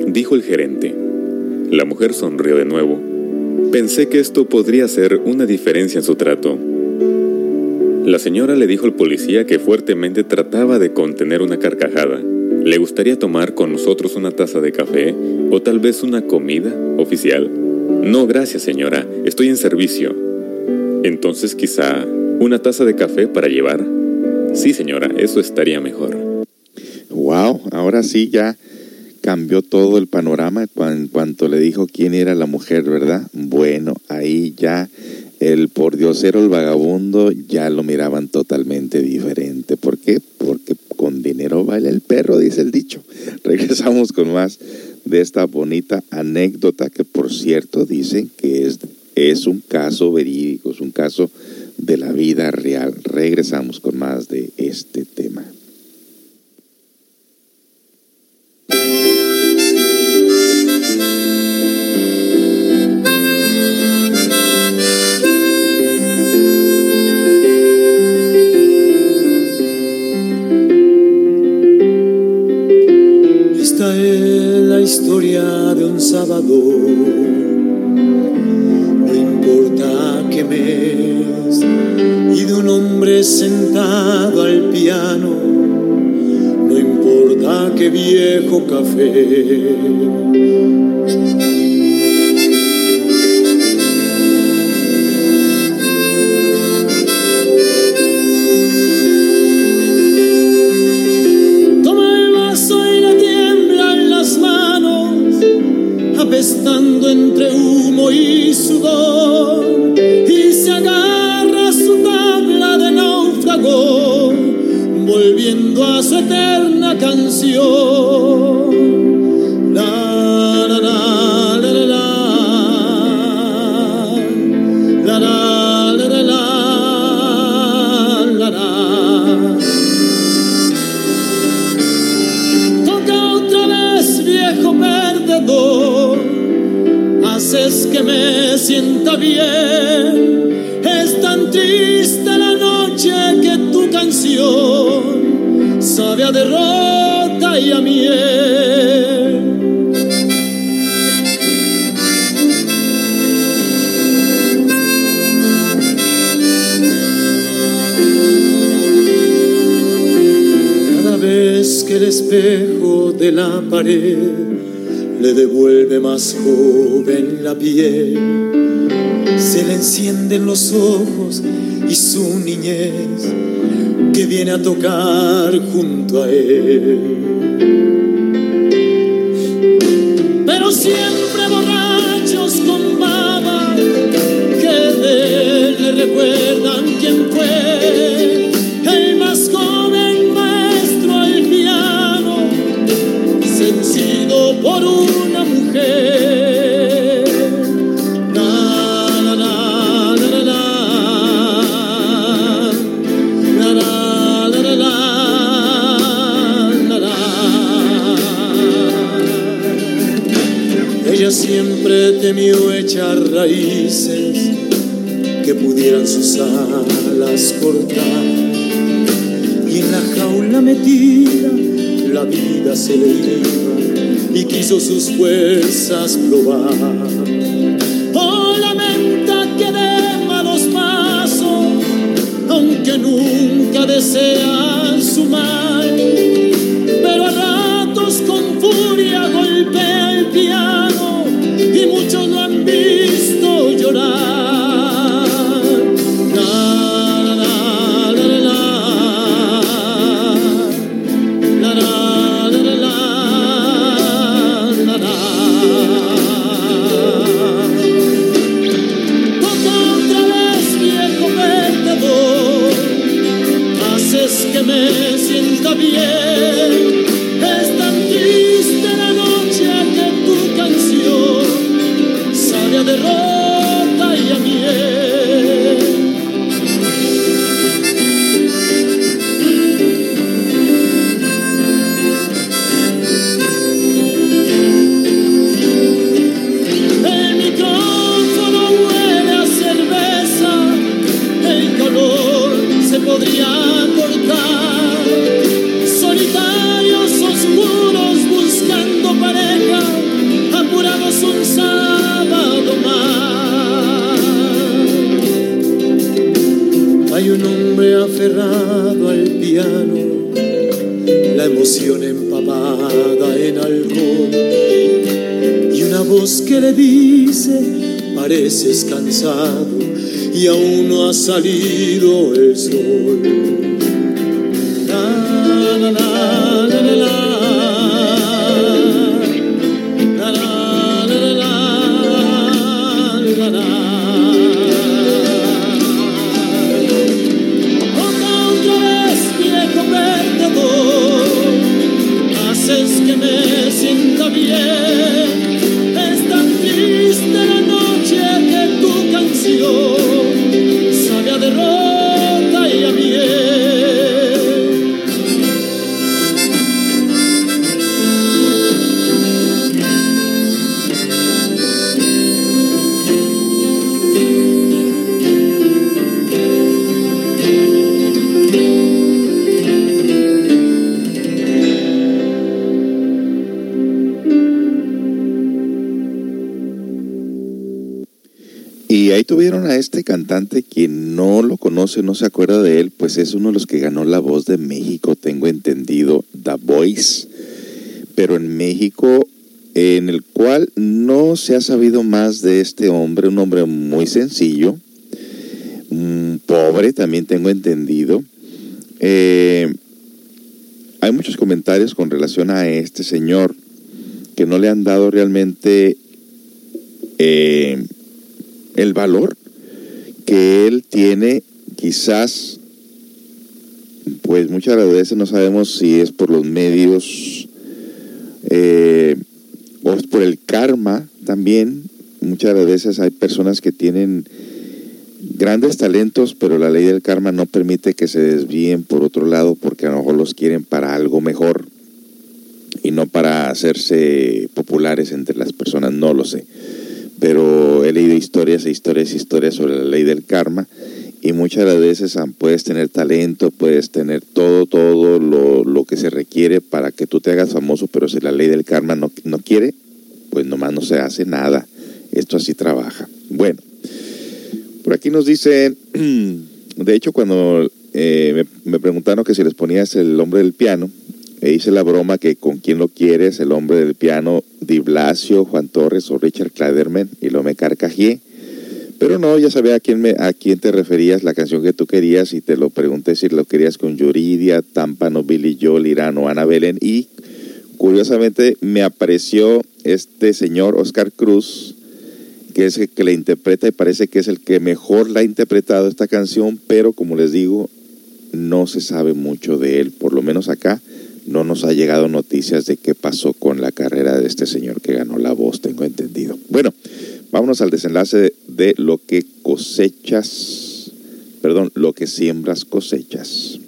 dijo el gerente. La mujer sonrió de nuevo. Pensé que esto podría ser una diferencia en su trato. La señora le dijo al policía que fuertemente trataba de contener una carcajada. ¿Le gustaría tomar con nosotros una taza de café o tal vez una comida oficial? No, gracias señora, estoy en servicio. Entonces quizá una taza de café para llevar. Sí, señora, eso estaría mejor. Wow, ahora sí ya cambió todo el panorama en cuanto le dijo quién era la mujer, ¿verdad? Bueno, ahí ya el pordiosero, el vagabundo, ya lo miraban totalmente diferente. ¿Por qué? Porque con dinero baila el perro, dice el dicho. [LAUGHS] Regresamos con más de esta bonita anécdota que, por cierto, dicen que es, es un caso verídico, es un caso de la vida real. Regresamos con más de este tema. Esta es la historia de un sábado. No importa que me y de un hombre sentado al piano. No importa qué viejo café. La, la, la. La, la, la, la, la, la, la. Toca otra vez, viejo perdedor. Haces que me sienta bien. Es tan triste la noche que tu canción sabe a derrota y a miel. Cada vez que el espejo de la pared le devuelve más joven la piel, se le encienden los ojos y su niñez que viene a tocar junto a él. Pero siempre borrachos con baba que él le recuerdan quién siempre temió echar raíces que pudieran sus alas cortar. Y en la jaula metida la vida se le iba y quiso sus fuerzas probar. Oh, lamenta que dé malos pasos, aunque nunca desea su mal. Pero a ratos con furia golpea el piano y muchos cortar. Solitarios oscuros buscando pareja, apurados un sábado más. Hay un hombre aferrado al piano, la emoción empapada en alcohol y una voz que le dice, pareces cansado y aún no ha salido el sol. Cantante, quien no lo conoce, no se acuerda de él, pues es uno de los que ganó la voz de México, tengo entendido, The Voice. Pero en México, en el cual no se ha sabido más de este hombre, un hombre muy sencillo, pobre, también tengo entendido. Eh, hay muchos comentarios con relación a este señor que no le han dado realmente eh, el valor que él tiene, quizás, pues muchas veces no sabemos si es por los medios eh, o es por el karma también. Muchas veces hay personas que tienen grandes talentos, pero la ley del karma no permite que se desvíen por otro lado porque a lo mejor los quieren para algo mejor y no para hacerse populares entre las personas, no lo sé. Pero he leído historias e historias e historias sobre la ley del karma y muchas de las veces puedes tener talento, puedes tener todo, todo lo, lo, que se requiere para que tú te hagas famoso, pero si la ley del karma no, no quiere, pues nomás no se hace nada. Esto así trabaja. Bueno, por aquí nos dicen, [CLEARS THROAT] de hecho cuando eh, me, preguntaron que si les ponías el hombre del piano, e hice la broma que con quién lo quieres, el hombre del piano, Di Blasio, Juan Torres o Richard Kladerman, y lo me carcajeé. Pero no, ya sabía a quién, a quién te referías, la canción que tú querías, y te lo pregunté si lo querías con Yuridia, Tampano, Billy Joel, Irano, Ana Belén, y curiosamente me apareció este señor Oscar Cruz, que es el que la interpreta y parece que es el que mejor la ha interpretado esta canción, pero como les digo, no se sabe mucho de él, por lo menos acá no nos ha llegado noticias de qué pasó con la carrera de este señor que ganó la voz, tengo entendido. Bueno, vámonos al desenlace de lo que cosechas, perdón, lo que siembras cosechas.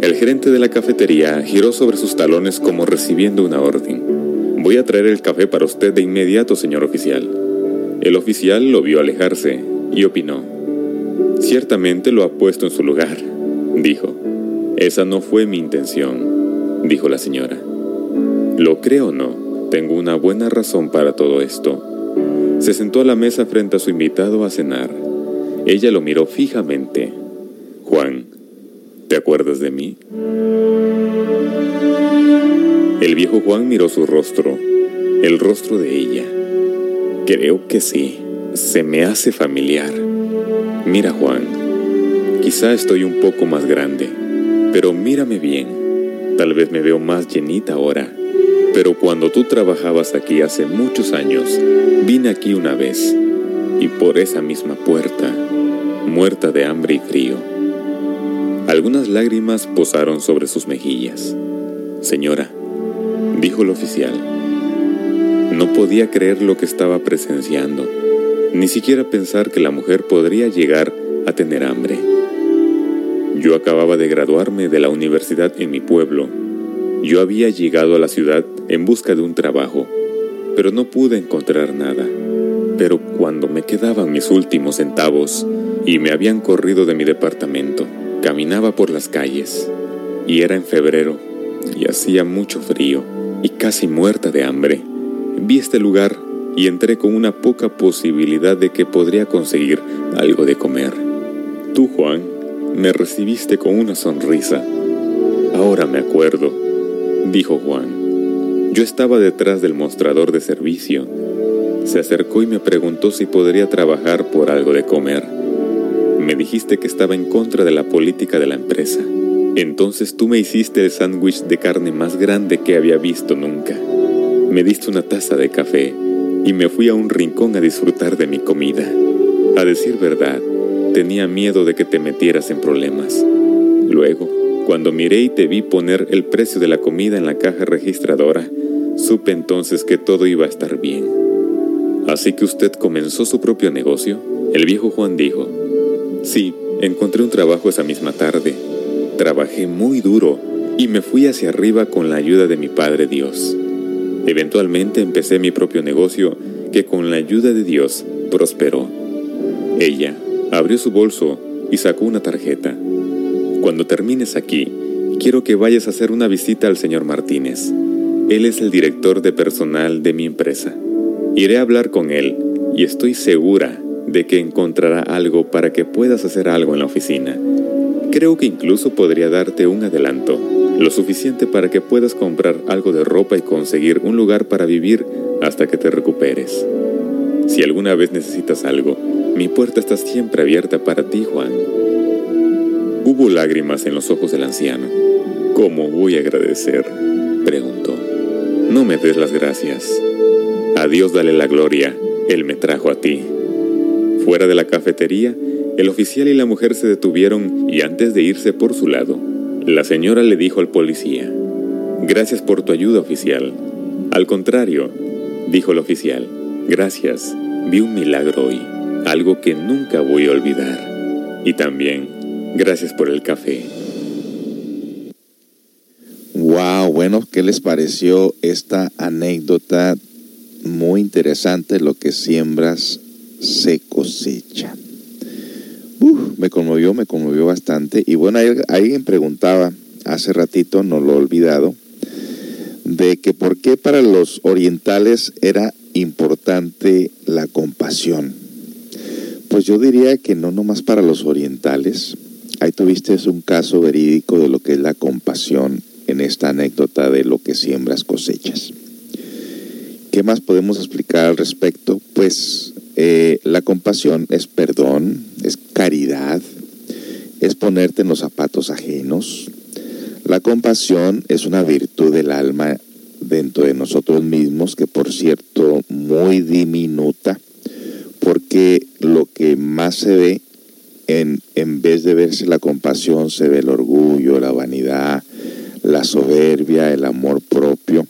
El gerente de la cafetería giró sobre sus talones como recibiendo una orden. Voy a traer el café para usted de inmediato, señor oficial. El oficial lo vio alejarse y opinó. Ciertamente lo ha puesto en su lugar, dijo. Esa no fue mi intención, dijo la señora. Lo creo o no, tengo una buena razón para todo esto. Se sentó a la mesa frente a su invitado a cenar. Ella lo miró fijamente. Juan, ¿te acuerdas de mí? El viejo Juan miró su rostro, el rostro de ella. Creo que sí, se me hace familiar. Mira Juan, quizá estoy un poco más grande, pero mírame bien. Tal vez me veo más llenita ahora. Pero cuando tú trabajabas aquí hace muchos años, vine aquí una vez, y por esa misma puerta, muerta de hambre y frío. Algunas lágrimas posaron sobre sus mejillas. Señora, dijo el oficial. No podía creer lo que estaba presenciando, ni siquiera pensar que la mujer podría llegar a tener hambre. Yo acababa de graduarme de la universidad en mi pueblo. Yo había llegado a la ciudad en busca de un trabajo, pero no pude encontrar nada. Pero cuando me quedaban mis últimos centavos y me habían corrido de mi departamento, caminaba por las calles y era en febrero y hacía mucho frío y casi muerta de hambre, vi este lugar y entré con una poca posibilidad de que podría conseguir algo de comer. Tú, Juan, me recibiste con una sonrisa. Ahora me acuerdo, dijo Juan. Yo estaba detrás del mostrador de servicio. Se acercó y me preguntó si podría trabajar por algo de comer. Me dijiste que estaba en contra de la política de la empresa. Entonces tú me hiciste el sándwich de carne más grande que había visto nunca. Me diste una taza de café y me fui a un rincón a disfrutar de mi comida. A decir verdad, tenía miedo de que te metieras en problemas. Luego, cuando miré y te vi poner el precio de la comida en la caja registradora, supe entonces que todo iba a estar bien. Así que usted comenzó su propio negocio. El viejo Juan dijo, sí, encontré un trabajo esa misma tarde Trabajé muy duro y me fui hacia arriba con la ayuda de mi Padre Dios. Eventualmente empecé mi propio negocio que con la ayuda de Dios prosperó. Ella abrió su bolso y sacó una tarjeta. Cuando termines aquí, quiero que vayas a hacer una visita al señor Martínez. Él es el director de personal de mi empresa. Iré a hablar con él y estoy segura de que encontrará algo para que puedas hacer algo en la oficina. Creo que incluso podría darte un adelanto, lo suficiente para que puedas comprar algo de ropa y conseguir un lugar para vivir hasta que te recuperes. Si alguna vez necesitas algo, mi puerta está siempre abierta para ti, Juan. Hubo lágrimas en los ojos del anciano. ¿Cómo voy a agradecer? preguntó. No me des las gracias. A Dios dale la gloria, Él me trajo a ti. Fuera de la cafetería, el oficial y la mujer se detuvieron y antes de irse por su lado, la señora le dijo al policía, Gracias por tu ayuda, oficial. Al contrario, dijo el oficial, gracias, vi un milagro hoy, algo que nunca voy a olvidar. Y también, gracias por el café. Wow, bueno, ¿qué les pareció esta anécdota? Muy interesante, lo que siembras se cosecha. me conmovió, me conmovió bastante. Y bueno, alguien preguntaba hace ratito, no lo he olvidado, de que por qué para los orientales era importante la compasión. Pues yo diría que no nomás para los orientales. Ahí tuviste un caso verídico de lo que es la compasión en esta anécdota de lo que siembras cosechas. ¿Qué más podemos explicar al respecto? Pues eh, la compasión es perdón, es caridad, es ponerte en los zapatos ajenos. La compasión es una virtud del alma dentro de nosotros mismos, que por cierto muy diminuta, porque lo que más se ve, en, en vez de verse la compasión, se ve el orgullo, la vanidad, la soberbia, el amor propio.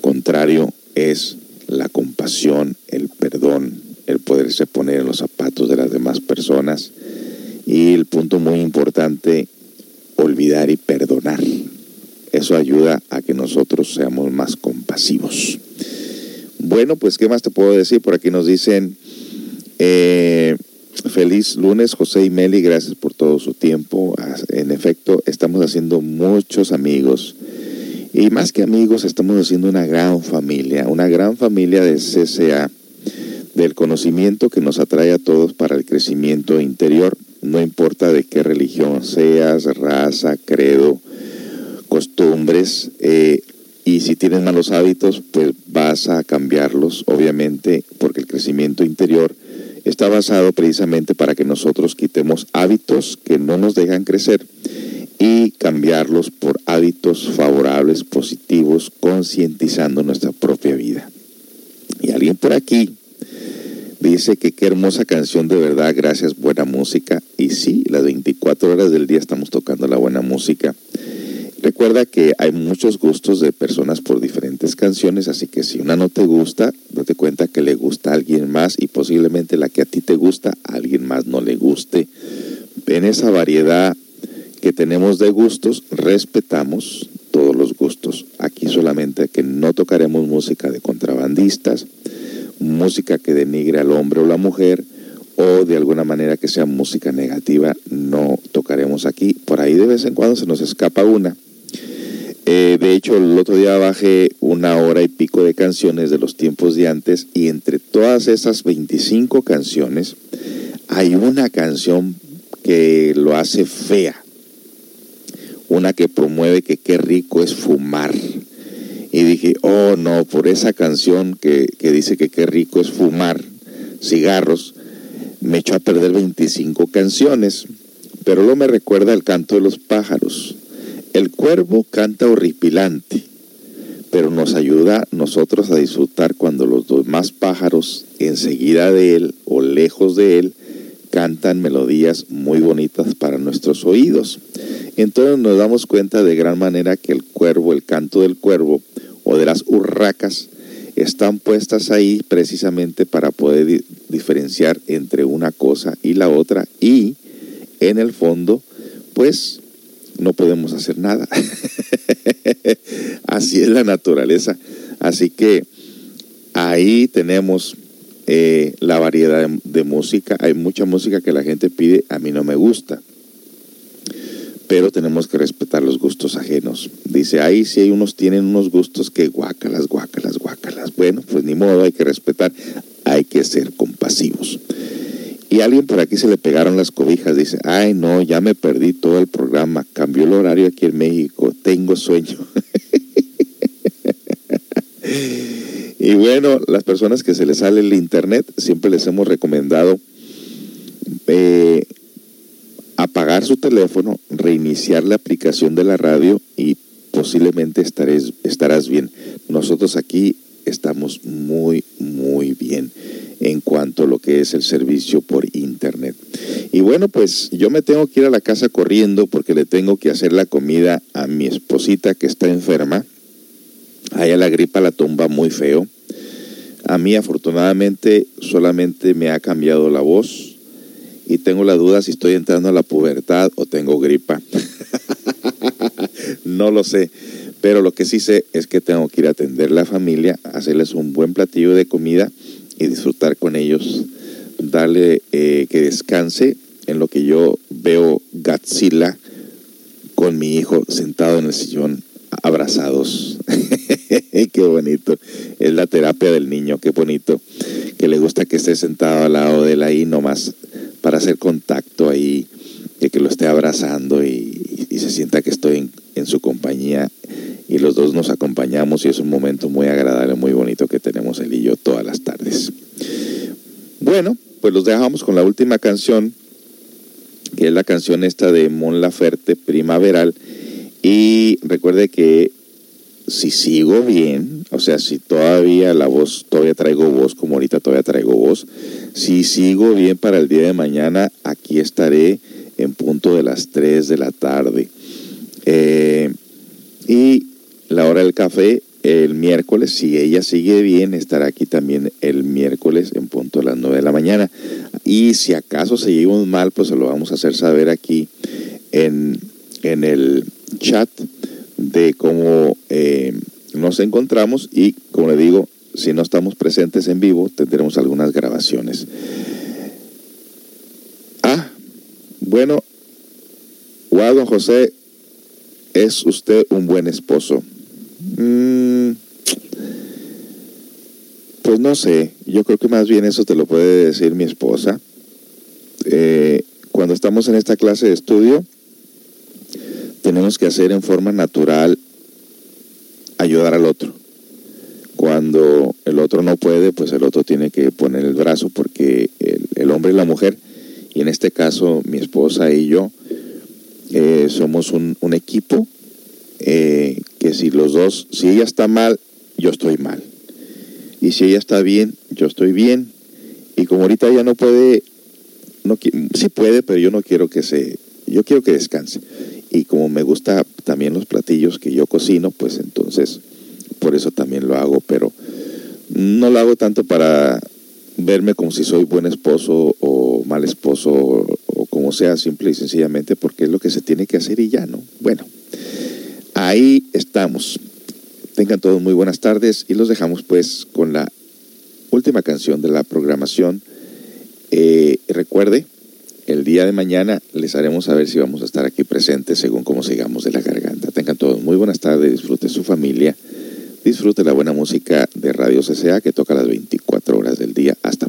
Contrario es la compasión, el perdón, el poderse poner en los zapatos de las demás personas. Y el punto muy importante, olvidar y perdonar. Eso ayuda a que nosotros seamos más compasivos. Bueno, pues, ¿qué más te puedo decir? Por aquí nos dicen, eh, feliz lunes, José y Meli, gracias por todo su tiempo. En efecto, estamos haciendo muchos amigos. Y más que amigos, estamos haciendo una gran familia, una gran familia de CCA, del conocimiento que nos atrae a todos para el crecimiento interior, no importa de qué religión seas, raza, credo, costumbres, eh, y si tienes malos hábitos, pues vas a cambiarlos, obviamente, porque el crecimiento interior está basado precisamente para que nosotros quitemos hábitos que no nos dejan crecer y cambiarlos por hábitos favorables, positivos, concientizando nuestra propia vida. Y alguien por aquí dice que qué hermosa canción de verdad, gracias, buena música. Y sí, las 24 horas del día estamos tocando la buena música. Recuerda que hay muchos gustos de personas por diferentes canciones, así que si una no te gusta, date cuenta que le gusta a alguien más y posiblemente la que a ti te gusta, a alguien más no le guste. En esa variedad que tenemos de gustos, respetamos todos los gustos. Aquí solamente que no tocaremos música de contrabandistas, música que denigre al hombre o la mujer, o de alguna manera que sea música negativa, no tocaremos aquí. Por ahí de vez en cuando se nos escapa una. Eh, de hecho, el otro día bajé una hora y pico de canciones de los tiempos de antes y entre todas esas 25 canciones hay una canción que lo hace fea. Una que promueve que qué rico es fumar. Y dije, oh no, por esa canción que, que dice que qué rico es fumar cigarros, me echó a perder 25 canciones. Pero luego me recuerda el canto de los pájaros el cuervo canta horripilante, pero nos ayuda nosotros a disfrutar cuando los demás pájaros enseguida de él o lejos de él cantan melodías muy bonitas para nuestros oídos. Entonces nos damos cuenta de gran manera que el cuervo, el canto del cuervo o de las urracas están puestas ahí precisamente para poder diferenciar entre una cosa y la otra y en el fondo pues no podemos hacer nada. [LAUGHS] Así es la naturaleza. Así que ahí tenemos eh, la variedad de, música. Hay mucha música que la gente pide, a mí no me gusta. Pero tenemos que respetar los gustos ajenos. Dice, ahí si hay unos tienen unos gustos que guácalas, guácalas, guácalas. Bueno, pues ni modo, hay que respetar. hay que ser compasivos. Y alguien por aquí se le pegaron las cobijas, dice, ay no, ya me perdí todo el programa, cambió el horario aquí en México, tengo sueño. [LAUGHS] y bueno, las personas que se les sale el internet, siempre les hemos recomendado eh, apagar su teléfono, reiniciar la aplicación de la radio y posiblemente estarás bien. Nosotros aquí estamos muy, muy bien en cuanto a lo que es el servicio por internet. Y bueno, pues yo me tengo que ir a la casa corriendo porque le tengo que hacer la comida a mi esposita que está enferma. A ella la gripa la tumba muy feo. A mí afortunadamente solamente me ha cambiado la voz y tengo la duda si estoy entrando a la pubertad o tengo gripa. [LAUGHS] no lo sé. Pero lo que sí sé es que tengo que ir a atender la familia, hacerles un buen platillo de comida y disfrutar con ellos, darle eh, que descanse en lo que yo veo Godzilla con mi hijo sentado en el sillón, abrazados. [LAUGHS] qué bonito. Es la terapia del niño, qué bonito. Que le gusta que esté sentado al lado de él ahí nomás para hacer contacto ahí, de que lo esté abrazando y, se sienta que estoy en su compañía y los dos nos acompañamos y es un momento muy agradable, muy bonito que tenemos él y yo todas las tardes. Bueno, pues los dejamos con la última canción, que es la canción esta de Mon Laferte, Primaveral. Y recuerde que si sigo bien, o sea, si todavía la voz, todavía traigo voz, como ahorita todavía traigo voz, si sigo bien para el día de mañana, aquí estaré en punto de las 3 de la tarde. Eh, y la hora del café el miércoles. Si ella sigue bien, estará aquí también el miércoles en punto a las 9 de la mañana. Y si acaso seguimos mal, pues se lo vamos a hacer saber aquí en, en el chat de cómo eh, nos encontramos y, como le digo, si no estamos presentes en vivo, tendremos algunas grabaciones. Bueno, don José, es usted un buen esposo. Mm, pues no sé, yo creo que más bien eso te lo puede decir mi esposa. Eh, cuando estamos en esta clase de estudio, tenemos que hacer en forma natural ayudar al otro. Cuando el otro no puede, pues el otro tiene que poner el brazo porque el, hombre y la mujer, y en este caso mi esposa y yo, eh, somos un, equipo eh, que si los dos, si ella está mal, yo estoy mal. Y si ella está bien, yo estoy bien. Y como ahorita ella no puede, no, sí puede, pero yo no quiero que se, yo quiero que descanse. Y como me gusta también los platillos que yo cocino, pues entonces por eso también lo hago, pero no lo hago tanto para verme como si soy buen esposo o mal esposo o, o como sea, simple y sencillamente porque es lo que se tiene que hacer y ya, ¿no? Bueno, ahí estamos. Tengan todos muy buenas tardes y los dejamos pues con la última canción de la programación. Eh, recuerde, el día de mañana les haremos saber si vamos a estar aquí presentes según cómo sigamos de la garganta. Tengan todos muy buenas tardes, disfrute su familia, disfrute la buena música de Radio CCA que toca las 24 horas del día. Hasta